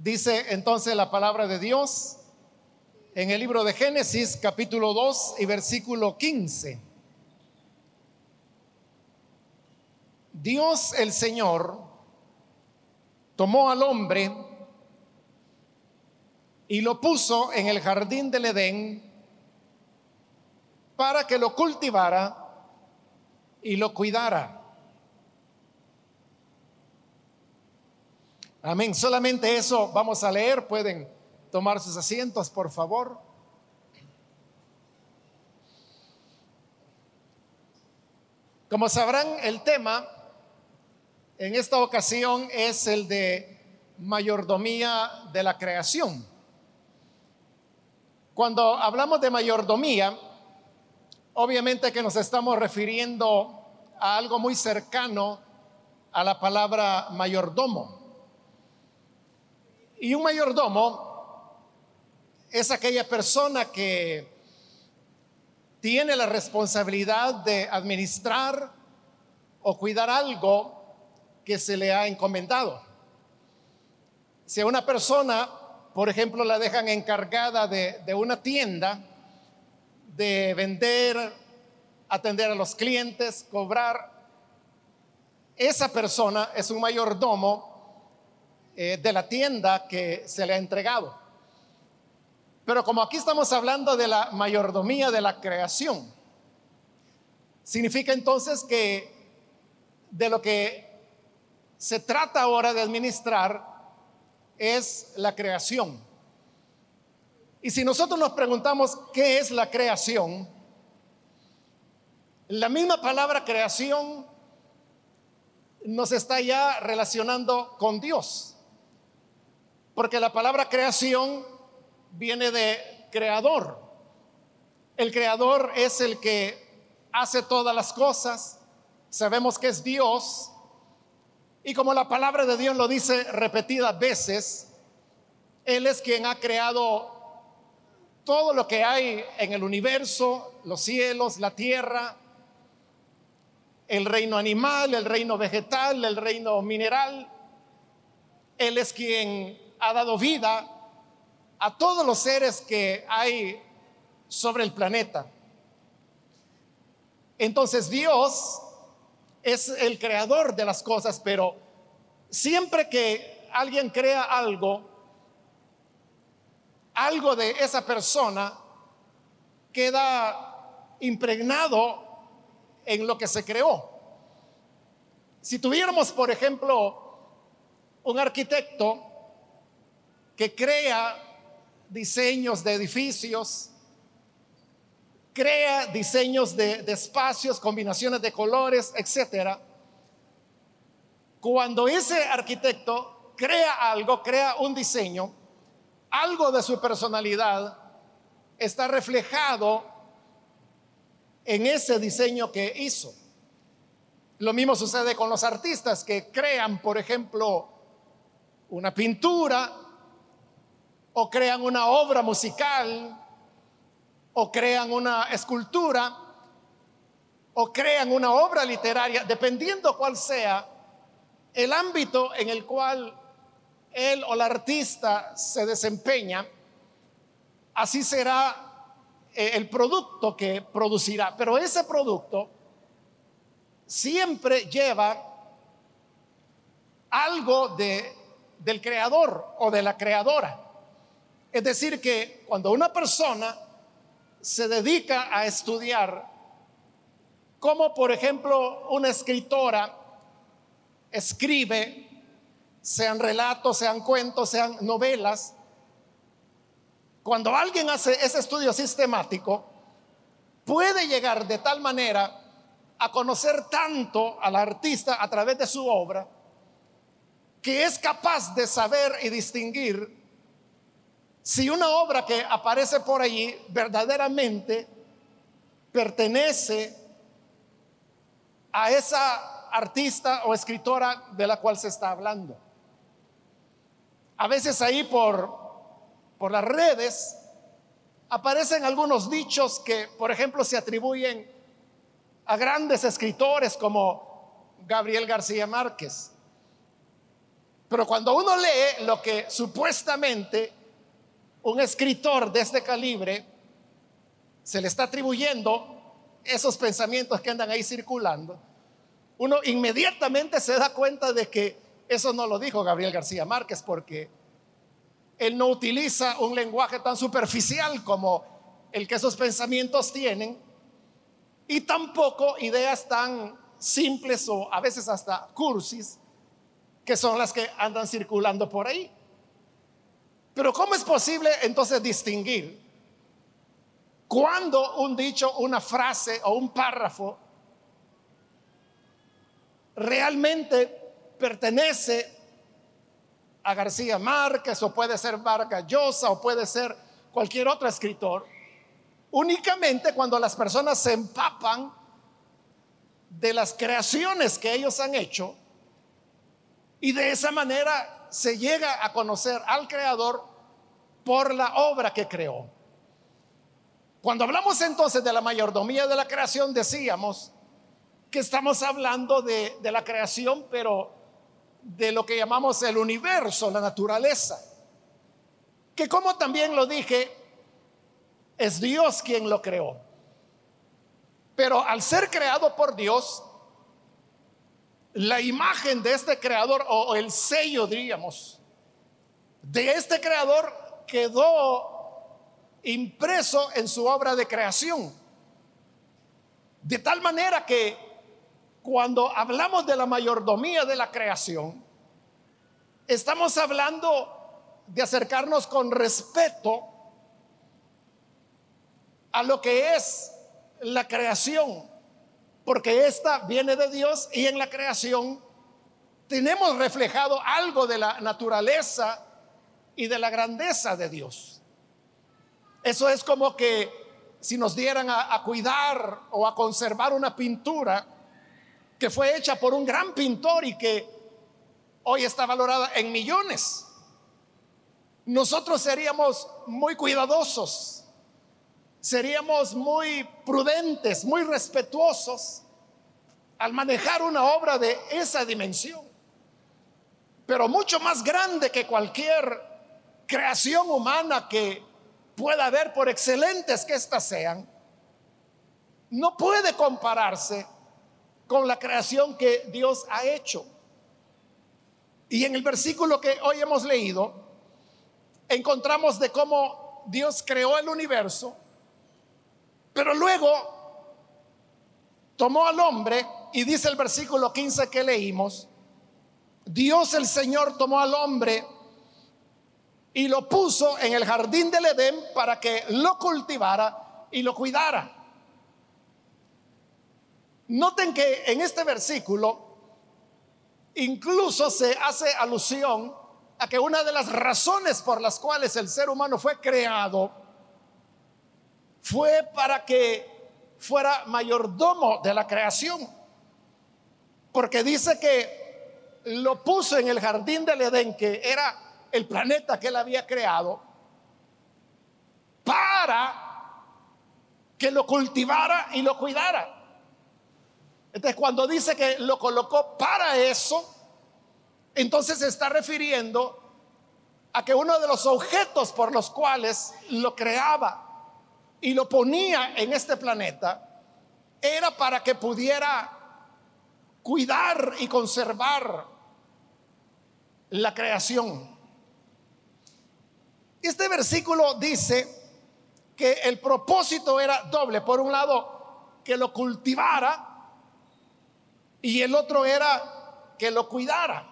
Dice entonces la palabra de Dios en el libro de Génesis capítulo 2 y versículo 15. Dios el Señor tomó al hombre y lo puso en el jardín del Edén para que lo cultivara y lo cuidara. Amén. Solamente eso vamos a leer. Pueden tomar sus asientos, por favor. Como sabrán, el tema en esta ocasión es el de mayordomía de la creación. Cuando hablamos de mayordomía, obviamente que nos estamos refiriendo a algo muy cercano a la palabra mayordomo. Y un mayordomo es aquella persona que tiene la responsabilidad de administrar o cuidar algo que se le ha encomendado. Si a una persona, por ejemplo, la dejan encargada de, de una tienda, de vender, atender a los clientes, cobrar, esa persona es un mayordomo eh, de la tienda que se le ha entregado. Pero como aquí estamos hablando de la mayordomía de la creación, significa entonces que de lo que se trata ahora de administrar es la creación. Y si nosotros nos preguntamos qué es la creación, la misma palabra creación nos está ya relacionando con Dios. Porque la palabra creación viene de creador. El creador es el que hace todas las cosas. Sabemos que es Dios. Y como la palabra de Dios lo dice repetidas veces, Él es quien ha creado todo lo que hay en el universo, los cielos, la tierra, el reino animal, el reino vegetal, el reino mineral. Él es quien ha dado vida a todos los seres que hay sobre el planeta. Entonces Dios es el creador de las cosas, pero siempre que alguien crea algo, algo de esa persona queda impregnado en lo que se creó. Si tuviéramos, por ejemplo, un arquitecto que crea diseños de edificios, crea diseños de, espacios, combinaciones de colores, etcétera. Cuando ese arquitecto crea algo, crea un diseño, algo de su personalidad está reflejado en ese diseño que hizo. Lo mismo sucede con los artistas que crean, por ejemplo, una pintura, o crean una obra musical, o crean una escultura, o crean una obra literaria, dependiendo cuál sea el ámbito en el cual él o el artista se desempeña, así será eh, el producto que producirá. Pero ese producto siempre lleva algo de, del creador o de la creadora. Es decir, que cuando una persona se dedica a estudiar, como por ejemplo una escritora escribe, sean relatos, sean cuentos, sean novelas, cuando alguien hace ese estudio sistemático, puede llegar de tal manera a conocer tanto al artista a través de su obra, que es capaz de saber y distinguir si una obra que aparece por allí verdaderamente pertenece a esa artista o escritora de la cual se está hablando. A veces ahí por, por las redes aparecen algunos dichos que, por ejemplo, se atribuyen a grandes escritores como Gabriel García Márquez. Pero cuando uno lee lo que supuestamente un escritor de este calibre se le está atribuyendo esos pensamientos que andan ahí circulando, uno inmediatamente se da cuenta de que eso no lo dijo Gabriel García Márquez porque él no utiliza un lenguaje tan superficial como el que esos pensamientos tienen y tampoco ideas tan simples o a veces hasta cursis que son las que andan circulando por ahí. Pero ¿cómo es posible entonces distinguir cuando un dicho, una frase o un párrafo realmente pertenece a García Márquez o puede ser Vargas Llosa o puede ser cualquier otro escritor? Únicamente cuando las personas se empapan de las creaciones que ellos han hecho y de esa manera se llega a conocer al Creador por la obra que creó. Cuando hablamos entonces de la mayordomía de la creación, decíamos que estamos hablando de, la creación, pero de lo que llamamos el universo, la naturaleza, que como también lo dije, es Dios quien lo creó. Pero al ser creado por Dios, la imagen de este creador o el sello, diríamos, de este creador quedó impreso en su obra de creación. De tal manera que cuando hablamos de la mayordomía de la creación, estamos hablando de acercarnos con respeto a lo que es la creación, porque esta viene de Dios y en la creación tenemos reflejado algo de la naturaleza y de la grandeza de Dios. Eso es como que si nos dieran a, cuidar o a conservar una pintura que fue hecha por un gran pintor y que hoy está valorada en millones, nosotros seríamos muy cuidadosos seríamos muy prudentes, muy respetuosos al manejar una obra de esa dimensión, pero mucho más grande que cualquier creación humana que pueda haber, por excelentes que éstas sean, no puede compararse con la creación que Dios ha hecho. Y en el versículo que hoy hemos leído, encontramos de cómo Dios creó el universo pero luego tomó al hombre y dice el versículo 15 que leímos, Dios el Señor tomó al hombre y lo puso en el jardín del Edén para que lo cultivara y lo cuidara. Noten que en este versículo incluso se hace alusión a que una de las razones por las cuales el ser humano fue creado fue para que fuera mayordomo de la creación. Porque dice que lo puso en el jardín del Edén, que era el planeta que él había creado, para que lo cultivara y lo cuidara. Entonces, cuando dice que lo colocó para eso, entonces se está refiriendo a que uno de los objetos por los cuales lo creaba y lo ponía en este planeta, era para que pudiera cuidar y conservar la creación. Este versículo dice que el propósito era doble. Por un lado, que lo cultivara y el otro era que lo cuidara.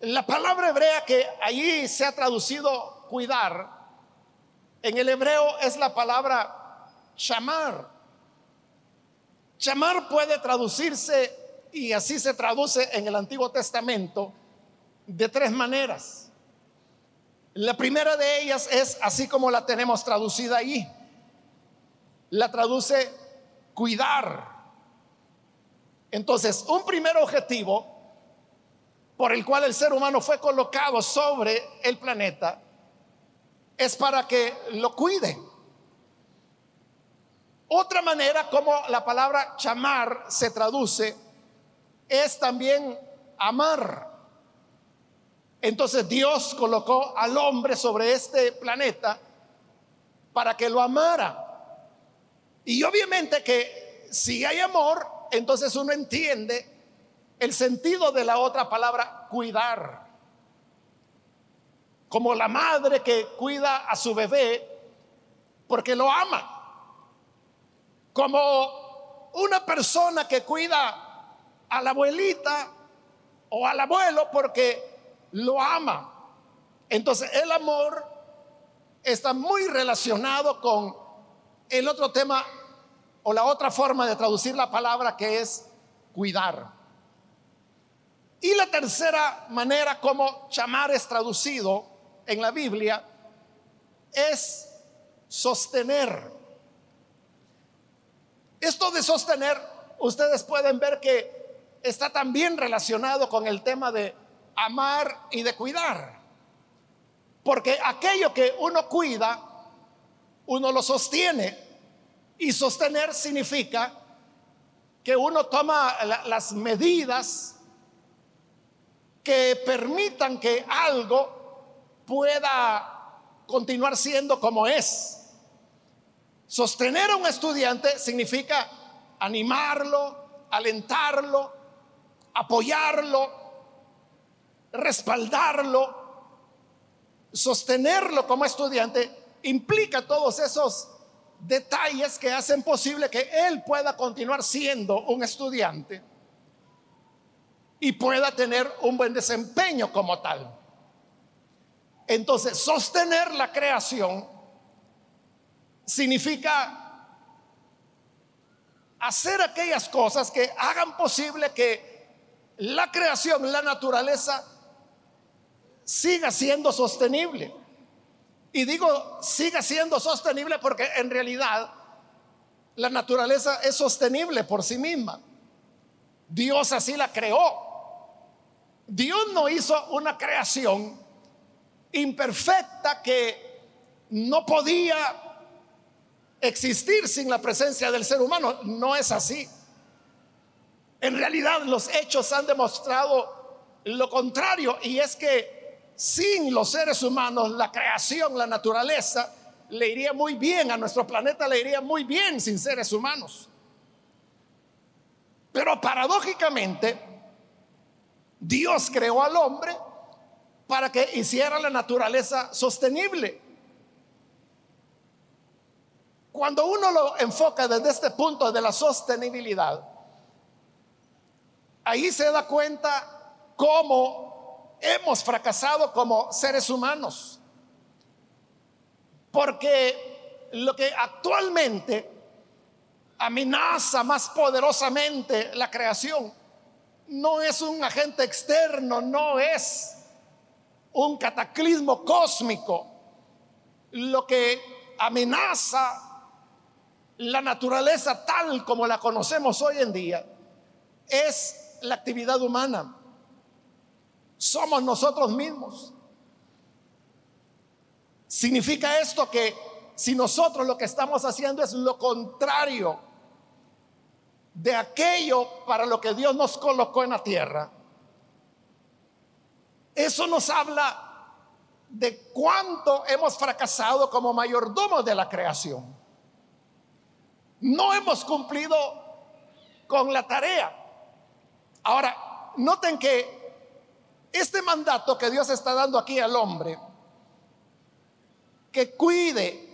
La palabra hebrea que allí se ha traducido cuidar en el hebreo es la palabra chamar. Chamar puede traducirse, y así se traduce en el Antiguo Testamento, de tres maneras. La primera de ellas es así como la tenemos traducida ahí. La traduce cuidar. Entonces, un primer objetivo por el cual el ser humano fue colocado sobre el planeta es para que lo cuide. Otra manera como la palabra chamar se traduce es también amar. Entonces Dios colocó al hombre sobre este planeta para que lo amara. Y obviamente que si hay amor, entonces uno entiende el sentido de la otra palabra, cuidar. Como la madre que cuida a su bebé porque lo ama. Como una persona que cuida a la abuelita o al abuelo porque lo ama. Entonces el amor está muy relacionado con el otro tema o la otra forma de traducir la palabra que es cuidar. Y la tercera manera como chamar es traducido en la Biblia es sostener. Esto de sostener, ustedes pueden ver que está también relacionado con el tema de amar y de cuidar. Porque aquello que uno cuida, uno lo sostiene. Y sostener significa que uno toma las medidas que permitan que algo pueda continuar siendo como es. Sostener a un estudiante significa animarlo, alentarlo, apoyarlo, respaldarlo, sostenerlo como estudiante, implica todos esos detalles que hacen posible que él pueda continuar siendo un estudiante y pueda tener un buen desempeño como tal. Entonces, sostener la creación significa hacer aquellas cosas que hagan posible que la creación, la naturaleza, siga siendo sostenible. Y digo, siga siendo sostenible porque en realidad la naturaleza es sostenible por sí misma. Dios así la creó. Dios no hizo una creación imperfecta que no podía existir sin la presencia del ser humano. No es así. En realidad los hechos han demostrado lo contrario y es que sin los seres humanos, la creación, la naturaleza, le iría muy bien, a nuestro planeta le iría muy bien sin seres humanos. Pero paradójicamente, Dios creó al hombre para que hiciera la naturaleza sostenible. Cuando uno lo enfoca desde este punto de la sostenibilidad, ahí se da cuenta cómo hemos fracasado como seres humanos. Porque lo que actualmente amenaza más poderosamente la creación no es un agente externo, no es un cataclismo cósmico. Lo que amenaza la naturaleza tal como la conocemos hoy en día es la actividad humana somos nosotros mismos. Significa esto que si nosotros lo que estamos haciendo es lo contrario de aquello para lo que Dios nos colocó en la tierra, eso nos habla de cuánto hemos fracasado como mayordomos de la creación. No hemos cumplido con la tarea. Ahora, noten que este mandato que Dios está dando aquí al hombre, que cuide,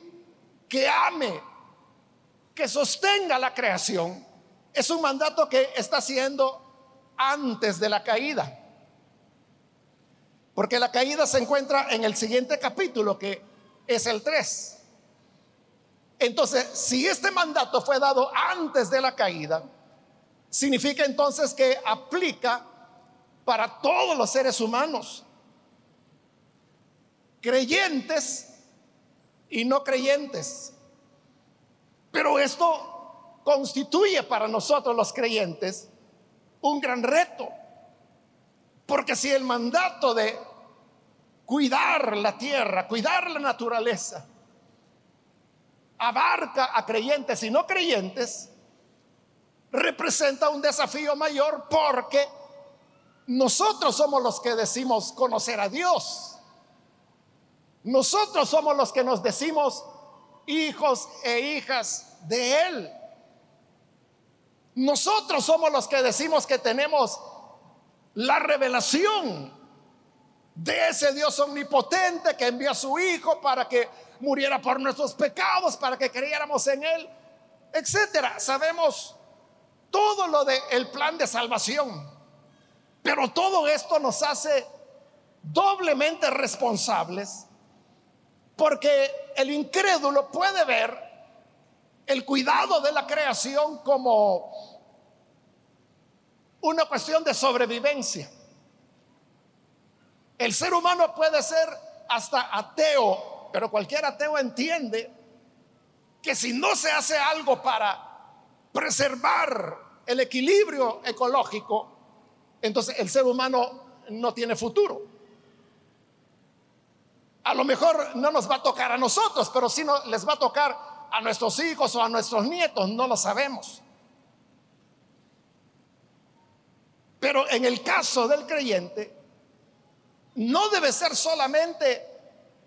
que ame, que sostenga la creación, es un mandato que está haciendo antes de la caída. Porque la caída se encuentra en el siguiente capítulo, que es el 3. Entonces, si este mandato fue dado antes de la caída, significa entonces que aplica para todos los seres humanos, creyentes y no creyentes. Pero esto constituye para nosotros los creyentes un gran reto, porque si el mandato de cuidar la tierra, cuidar la naturaleza, abarca a creyentes y no creyentes, representa un desafío mayor porque nosotros somos los que decimos conocer a Dios. Nosotros somos los que nos decimos hijos e hijas de Él. Nosotros somos los que decimos que tenemos la revelación de ese Dios omnipotente que envió a su Hijo para que muriera por nuestros pecados, para que creyéramos en Él, etcétera. Sabemos todo lo del plan de salvación, pero todo esto nos hace doblemente responsables porque el incrédulo puede ver el cuidado de la creación como una cuestión de sobrevivencia. El ser humano puede ser hasta ateo, pero cualquier ateo entiende que si no se hace algo para preservar el equilibrio ecológico, entonces el ser humano no tiene futuro. A lo mejor no nos va a tocar a nosotros, pero si no les va a tocar a nuestros hijos o a nuestros nietos, no lo sabemos. Pero en el caso del creyente, no debe ser solamente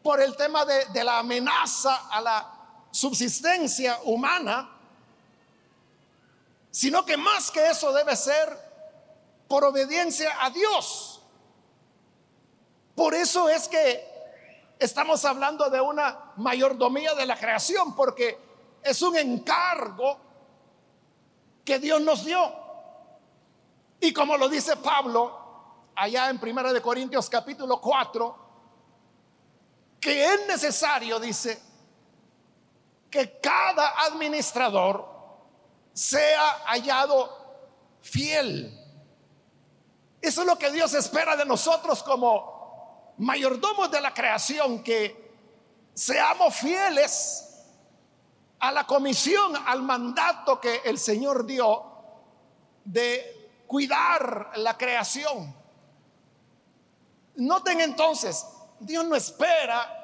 por el tema de, la amenaza a la subsistencia humana, sino que más que eso debe ser por obediencia a Dios. Por eso es que estamos hablando de una mayordomía de la creación, porque es un encargo que Dios nos dio. Y como lo dice Pablo, allá en Primera de Corintios capítulo 4, que es necesario, dice, que cada administrador sea hallado fiel. Eso es lo que Dios espera de nosotros como mayordomos de la creación, que seamos fieles a la comisión, al mandato que el Señor dio de cuidar la creación. Noten entonces, Dios no espera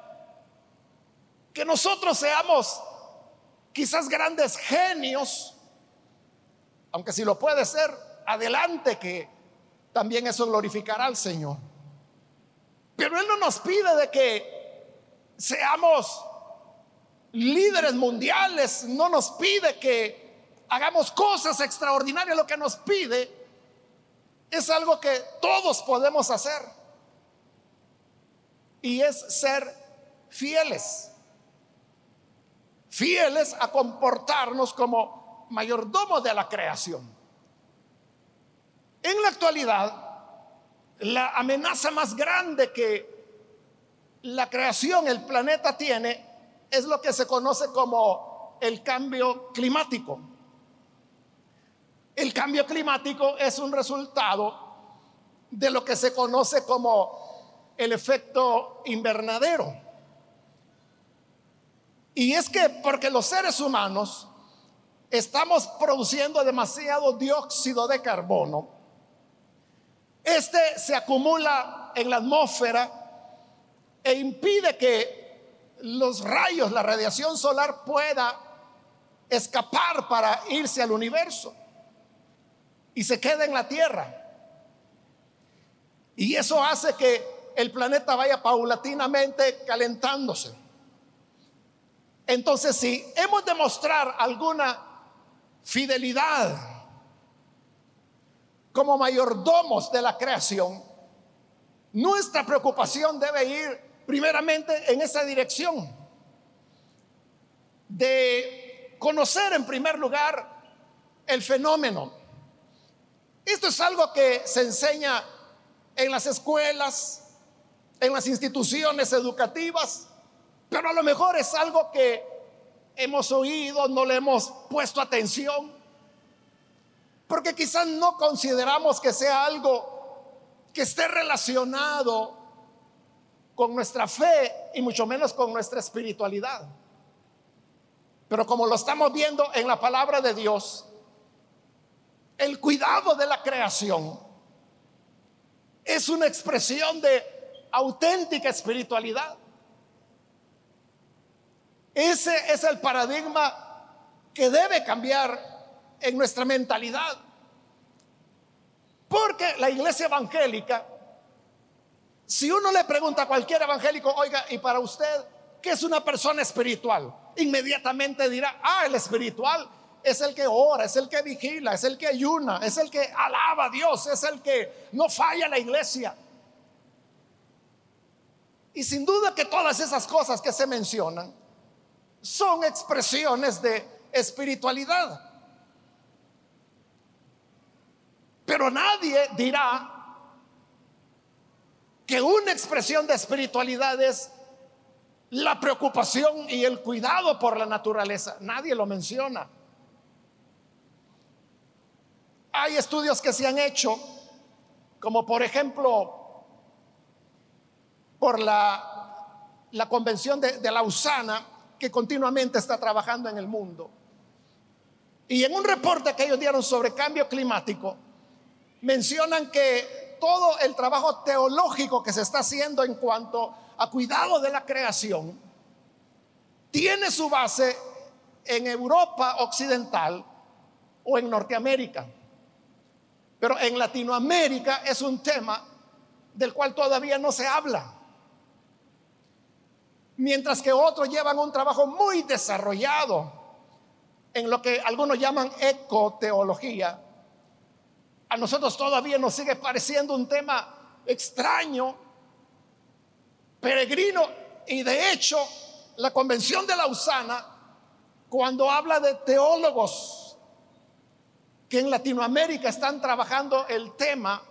que nosotros seamos quizás grandes genios, aunque si lo puede ser, adelante que también eso glorificará al Señor. Pero Él no nos pide de que seamos líderes mundiales, no nos pide que hagamos cosas extraordinarias, lo que nos pide es algo que todos podemos hacer y es ser fieles. Fieles a comportarnos como mayordomos de la creación. En la actualidad, la amenaza más grande que la creación, el planeta tiene, es lo que se conoce como el cambio climático. El cambio climático es un resultado de lo que se conoce como el efecto invernadero. Y es que porque los seres humanos estamos produciendo demasiado dióxido de carbono, este se acumula en la atmósfera e impide que los rayos, la radiación solar pueda escapar para irse al universo y se quede en la Tierra. Y eso hace que el planeta vaya paulatinamente calentándose. Entonces, si hemos de mostrar alguna fidelidad como mayordomos de la creación, nuestra preocupación debe ir primeramente en esa dirección de conocer en primer lugar el fenómeno. Esto es algo que se enseña en las escuelas, en las instituciones educativas, pero a lo mejor es algo que hemos oído, no le hemos puesto atención, porque quizás no consideramos que sea algo que esté relacionado con nuestra fe y mucho menos con nuestra espiritualidad. Pero como lo estamos viendo en la palabra de Dios, el cuidado de la creación es una expresión de auténtica espiritualidad. Ese es el paradigma que debe cambiar en nuestra mentalidad. Porque la iglesia evangélica, si uno le pregunta a cualquier evangélico, oiga, ¿y para usted qué es una persona espiritual? Inmediatamente dirá, ah, el espiritual es el que ora, es el que vigila, es el que ayuna, es el que alaba a Dios, es el que no falla la iglesia. Y sin duda que todas esas cosas que se mencionan son expresiones de espiritualidad. Pero nadie dirá que una expresión de espiritualidad es la preocupación y el cuidado por la naturaleza. Nadie lo menciona. Hay estudios que se han hecho, como por ejemplo por la, Convención de, de Lausana, que continuamente está trabajando en el mundo. Y en un reporte que ellos dieron sobre cambio climático, mencionan que todo el trabajo teológico que se está haciendo en cuanto a cuidado de la creación tiene su base en Europa occidental o en Norteamérica. Pero en Latinoamérica es un tema del cual todavía no se habla. Mientras que otros llevan un trabajo muy desarrollado en lo que algunos llaman ecoteología, a nosotros todavía nos sigue pareciendo un tema extraño, peregrino, y de hecho la Convención de Lausana, cuando habla de teólogos que en Latinoamérica están trabajando el tema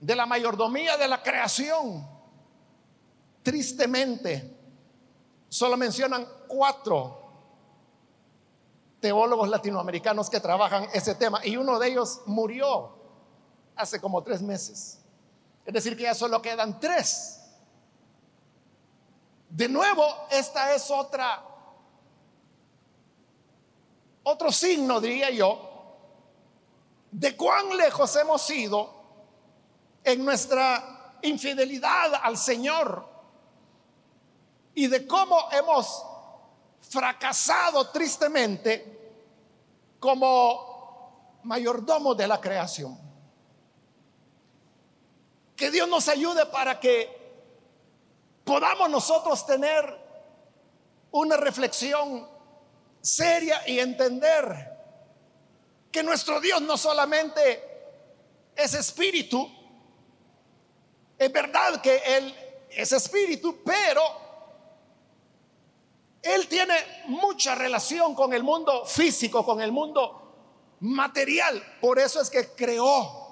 de la mayordomía de la creación, tristemente, solo mencionan cuatro teólogos latinoamericanos que trabajan ese tema y uno de ellos murió hace como tres meses. Es decir, que ya solo quedan tres. De nuevo, esta es otra, otro signo, diría yo, de cuán lejos hemos ido en nuestra infidelidad al Señor y de cómo hemos fracasado tristemente como mayordomo de la creación. Que Dios nos ayude para que podamos nosotros tener una reflexión seria y entender que nuestro Dios no solamente es espíritu, es verdad que Él es espíritu, pero él tiene mucha relación con el mundo físico, con el mundo material. Por eso es que creó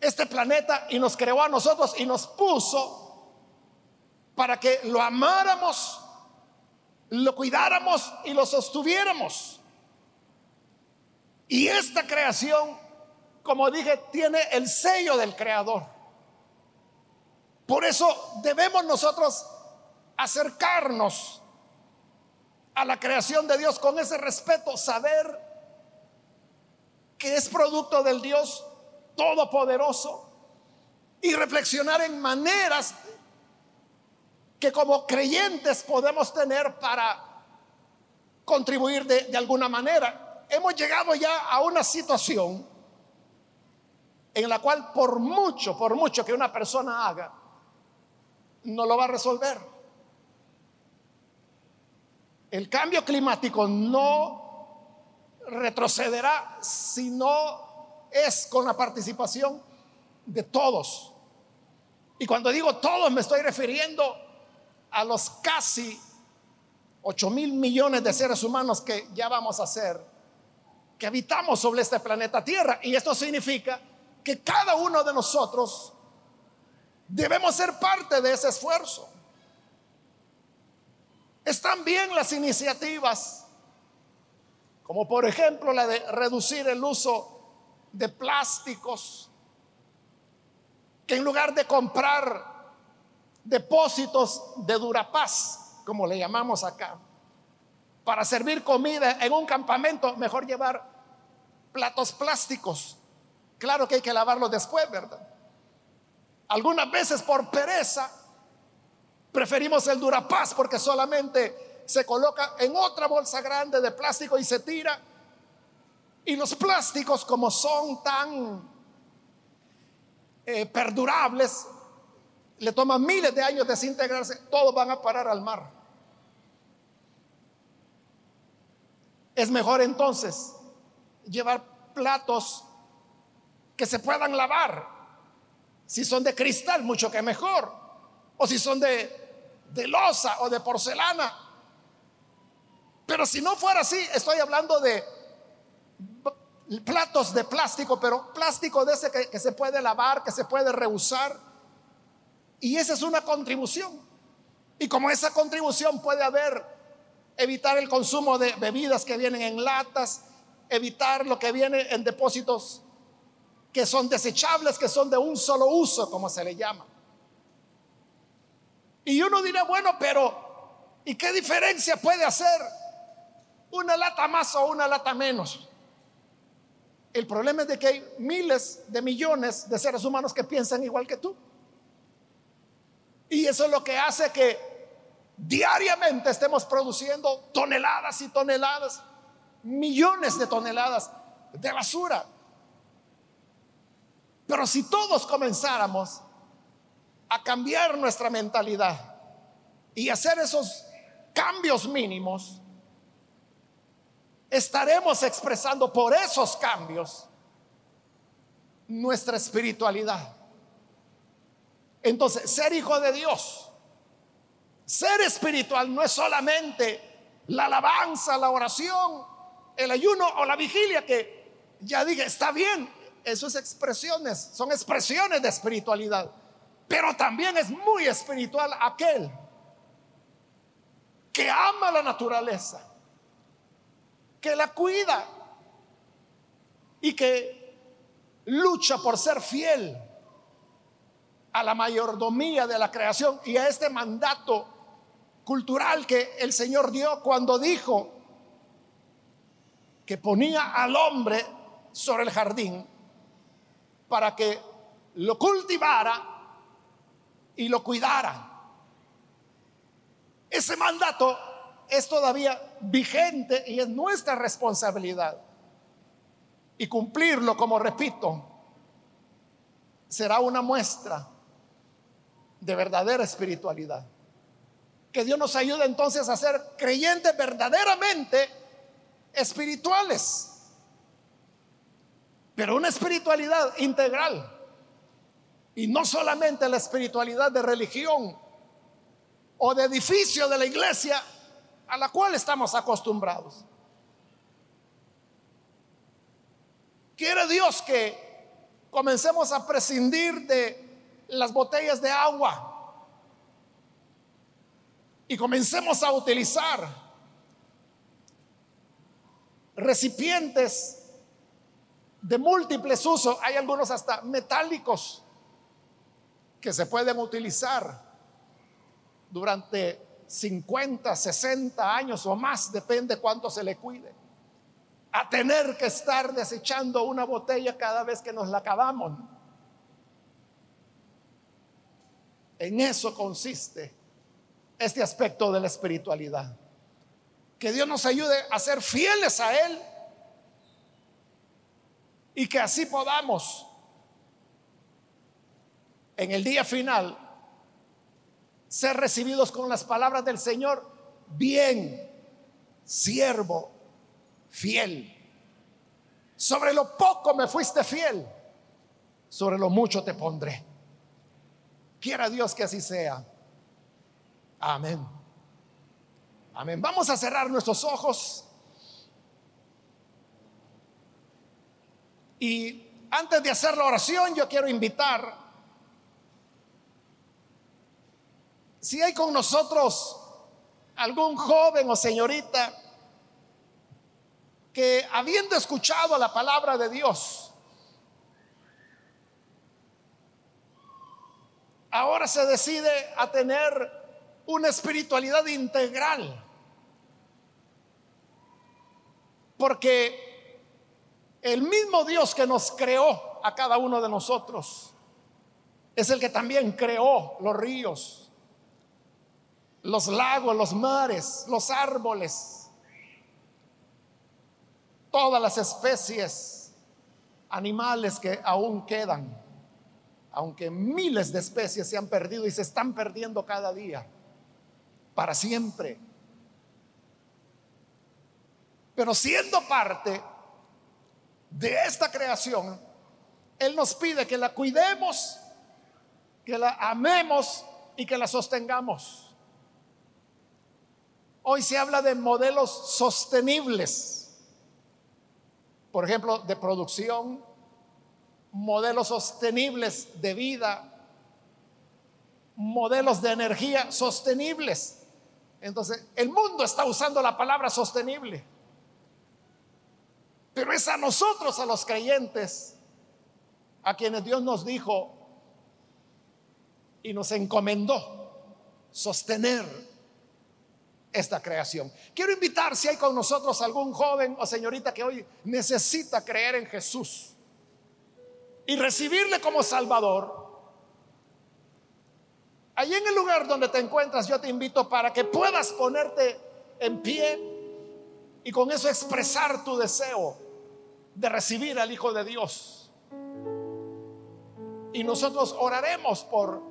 este planeta y nos creó a nosotros y nos puso para que lo amáramos, lo cuidáramos y lo sostuviéramos. Y esta creación, como dije, tiene el sello del creador. Por eso debemos nosotros acercarnos a la creación de Dios con ese respeto, saber que es producto del Dios todopoderoso y reflexionar en maneras que como creyentes podemos tener para contribuir de, de, alguna manera. Hemos llegado ya a una situación en la cual por mucho, por mucho que una persona haga, no lo va a resolver. El cambio climático no retrocederá si no es con la participación de todos. Y cuando digo todos me estoy refiriendo a los casi 8 mil millones de seres humanos que ya vamos a ser, que habitamos sobre este planeta Tierra. Y esto significa que cada uno de nosotros debemos ser parte de ese esfuerzo. Están bien las iniciativas, como por ejemplo la de reducir el uso de plásticos, que en lugar de comprar depósitos de Durapaz, como le llamamos acá, para servir comida en un campamento, mejor llevar platos plásticos. Claro que hay que lavarlos después, ¿verdad? Algunas veces por pereza Preferimos el Durapaz porque solamente se coloca en otra bolsa grande de plástico y se tira. Y los plásticos, como son tan eh, perdurables, le toman miles de años desintegrarse, todos van a parar al mar. Es mejor entonces llevar platos que se puedan lavar. Si son de cristal, mucho que mejor. O si son de, de losa o de porcelana. Pero si no fuera así, estoy hablando de platos de plástico, pero plástico de ese que, se puede lavar, que se puede reusar. Y esa es una contribución. Y como esa contribución puede haber, evitar el consumo de bebidas que vienen en latas, evitar lo que viene en depósitos que son desechables, que son de un solo uso, como se le llama. Y uno dirá, bueno, pero ¿y qué diferencia puede hacer una lata más o una lata menos? El problema es de que hay miles de millones de seres humanos que piensan igual que tú. Y eso es lo que hace que diariamente estemos produciendo toneladas y toneladas, millones de toneladas de basura. Pero si todos comenzáramos a cambiar nuestra mentalidad y hacer esos cambios mínimos, estaremos expresando por esos cambios nuestra espiritualidad. Entonces, ser hijo de Dios, ser espiritual no es solamente la alabanza, la oración, el ayuno o la vigilia, que ya dije, está bien, esas expresiones son expresiones de espiritualidad, pero también es muy espiritual aquel que ama la naturaleza, que la cuida y que lucha por ser fiel a la mayordomía de la creación y a este mandato cultural que el Señor dio cuando dijo que ponía al hombre sobre el jardín para que lo cultivara y lo cuidara. Ese mandato es todavía vigente y es nuestra responsabilidad. Y cumplirlo, como repito, será una muestra de verdadera espiritualidad. Que Dios nos ayude entonces a ser creyentes verdaderamente espirituales. Pero una espiritualidad integral. Y no solamente la espiritualidad de religión o de edificio de la iglesia, a la cual estamos acostumbrados. Quiere Dios que comencemos a prescindir de las botellas de agua y comencemos a utilizar recipientes de múltiples usos. Hay algunos hasta metálicos que se pueden utilizar durante 50, 60 años o más, depende cuánto se le cuide, a tener que estar desechando una botella cada vez que nos la acabamos. En eso consiste este aspecto de la espiritualidad. Que Dios nos ayude a ser fieles a Él y que así podamos en el día final ser recibidos con las palabras del Señor, bien, siervo, fiel. Sobre lo poco me fuiste fiel, sobre lo mucho te pondré. Quiera Dios que así sea. Amén. Amén. Vamos a cerrar nuestros ojos. Y antes de hacer la oración, yo quiero invitar Si hay con nosotros algún joven o señorita que habiendo escuchado la palabra de Dios, ahora se decide a tener una espiritualidad integral. Porque el mismo Dios que nos creó a cada uno de nosotros es el que también creó los ríos, los lagos, los mares, los árboles. todas las especies animales que aún quedan, aunque miles de especies se han perdido y se están perdiendo cada día, para siempre. Pero siendo parte de esta creación, Él nos pide que la cuidemos, que la amemos y que la sostengamos. Hoy se habla de modelos sostenibles, por ejemplo, de producción, modelos sostenibles de vida, modelos de energía sostenibles. Entonces, el mundo está usando la palabra sostenible. Pero es a nosotros, a los creyentes, a quienes Dios nos dijo y nos encomendó sostener esta creación. Quiero invitar si hay con nosotros algún joven o señorita que hoy necesita creer en Jesús y recibirle como Salvador. Allí en el lugar donde te encuentras, yo te invito para que puedas ponerte en pie y con eso expresar tu deseo de recibir al Hijo de Dios. Y nosotros oraremos por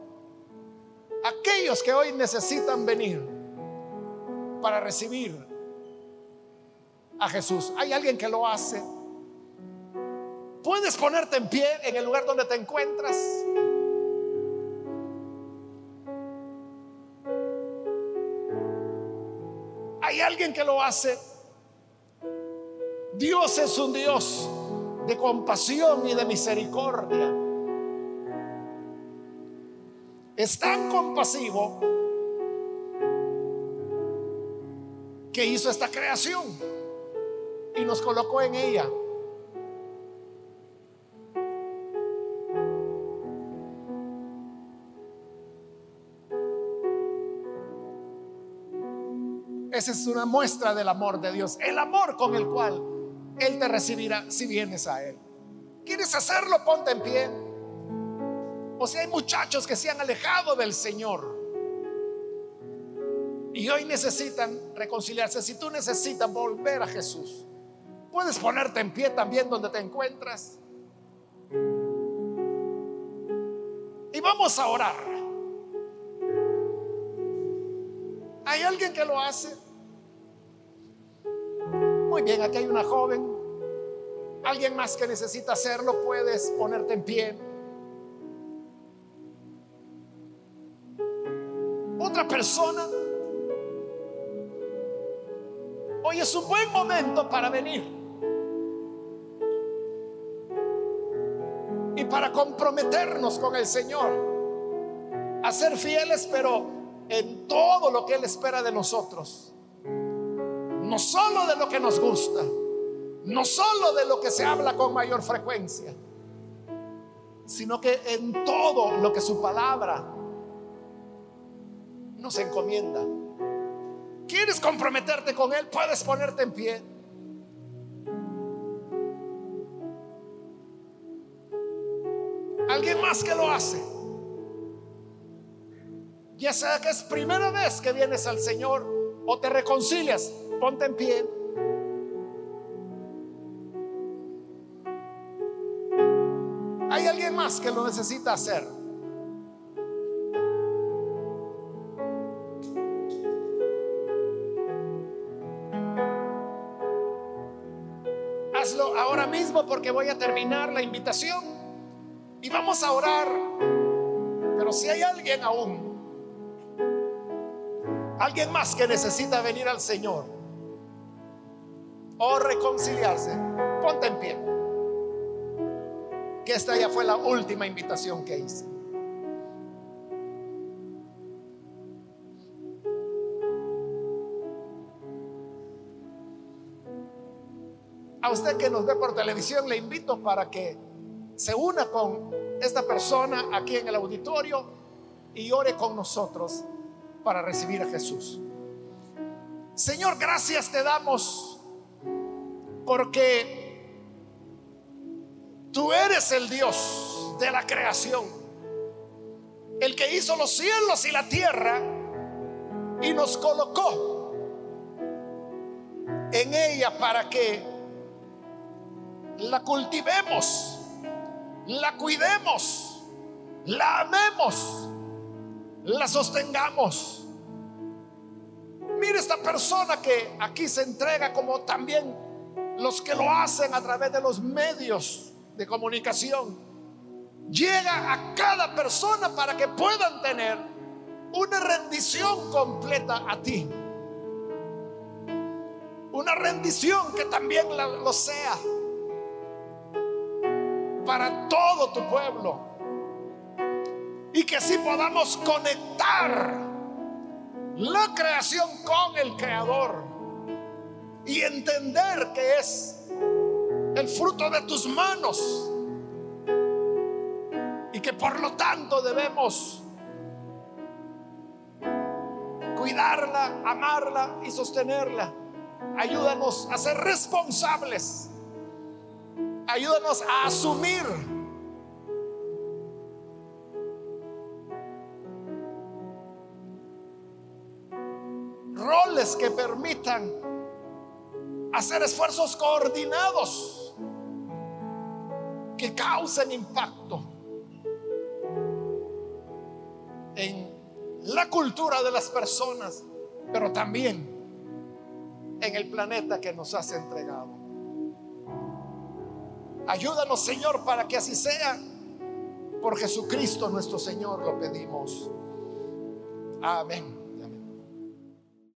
aquellos que hoy necesitan venir para recibir a Jesús. ¿Hay alguien que lo hace? ¿Puedes ponerte en pie en el lugar donde te encuentras? ¿Hay alguien que lo hace? Dios es un Dios de compasión y de misericordia. Es tan compasivo que hizo esta creación y nos colocó en ella. Esa es una muestra del amor de Dios, el amor con el cual él te recibirá si vienes a Él. ¿Quieres hacerlo? Ponte en pie. O si hay muchachos que se han alejado del Señor y hoy necesitan reconciliarse, si tú necesitas volver a Jesús, puedes ponerte en pie también donde te encuentras. Y vamos a orar. ¿Hay alguien que lo hace? Muy bien, aquí hay una joven. Alguien más que necesita hacerlo, puedes ponerte en pie. Otra persona. Hoy es un buen momento para venir. Y para comprometernos con el Señor. A ser fieles, pero en todo lo que Él espera de nosotros no solo de lo que nos gusta, no solo de lo que se habla con mayor frecuencia, sino que en todo lo que su palabra nos encomienda. ¿Quieres comprometerte con Él? Puedes ponerte en pie. Alguien más que lo hace. Ya sea que es primera vez que vienes al Señor o te reconcilias Ponte en pie. ¿Hay alguien más que lo necesita hacer? Voy a terminar la invitación y vamos a orar. Pero si hay alguien aún, alguien más que necesita venir al Señor, o reconciliarse, ponte en pie. Que esta ya fue la última invitación que hice. A usted que nos ve por televisión le invito para que se una con esta persona aquí en el auditorio y ore con nosotros para recibir a Jesús. Señor, gracias te damos porque tú eres el Dios de la creación, el que hizo los cielos y la tierra y nos colocó en ella para que la cultivemos, la cuidemos, la amemos, la sostengamos. Mire esta persona que aquí se entrega como también los que lo hacen a través de los medios de comunicación. Llega a cada persona para que puedan tener una rendición completa a ti. Una rendición que también lo sea para todo tu pueblo. Y que así podamos conectar la creación con el creador y entender que es el fruto de tus manos y que por lo tanto debemos cuidarla, amarla y sostenerla. Ayúdanos a ser responsables. Ayúdanos a asumir roles que permitan hacer esfuerzos coordinados que causen impacto en la cultura de las personas, pero también en el planeta que nos has entregado. Ayúdanos, Señor, para que así sea. Por Jesucristo nuestro Señor lo pedimos. Amén.